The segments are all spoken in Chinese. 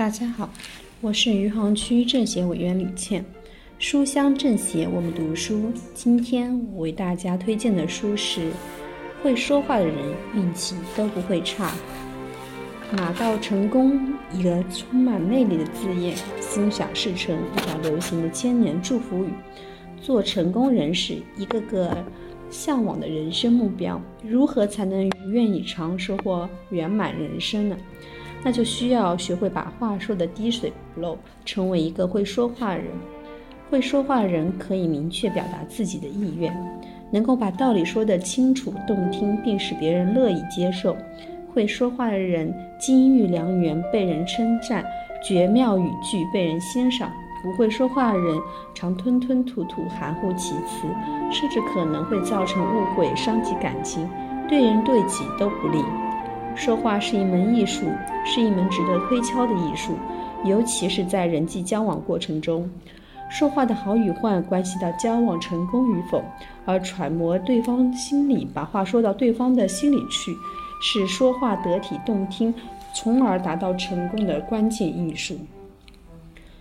大家好，我是余杭区政协委员李倩。书香政协，我们读书。今天我为大家推荐的书是《会说话的人运气都不会差》。马到成功，一个充满魅力的字眼，心想事成，一条流行的千年祝福语。做成功人士，一个个向往的人生目标，如何才能如愿以偿，收获圆满人生呢？那就需要学会把话说的滴水不漏，成为一个会说话人。会说话人可以明确表达自己的意愿，能够把道理说得清楚动听，并使别人乐意接受。会说话的人金玉良缘，被人称赞；绝妙语句被人欣赏。不会说话的人常吞吞吐吐，含糊其辞，甚至可能会造成误会，伤及感情，对人对己都不利。说话是一门艺术，是一门值得推敲的艺术，尤其是在人际交往过程中，说话的好与坏关系到交往成功与否，而揣摩对方心理，把话说到对方的心里去，是说话得体动听，从而达到成功的关键艺术。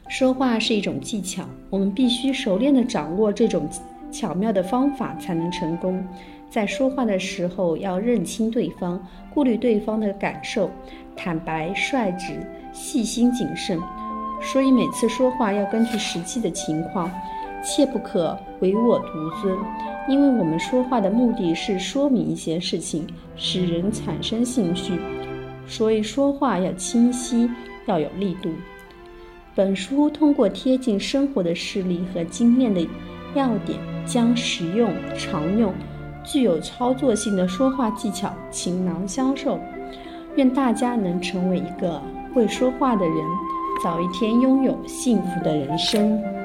说话是一种技巧，我们必须熟练地掌握这种巧妙的方法，才能成功。在说话的时候，要认清对方，顾虑对方的感受，坦白率直，细心谨慎。所以每次说话要根据实际的情况，切不可唯我独尊。因为我们说话的目的是说明一些事情，使人产生兴趣，所以说话要清晰，要有力度。本书通过贴近生活的事例和经验的要点，将实用、常用。具有操作性的说话技巧，倾囊相授。愿大家能成为一个会说话的人，早一天拥有幸福的人生。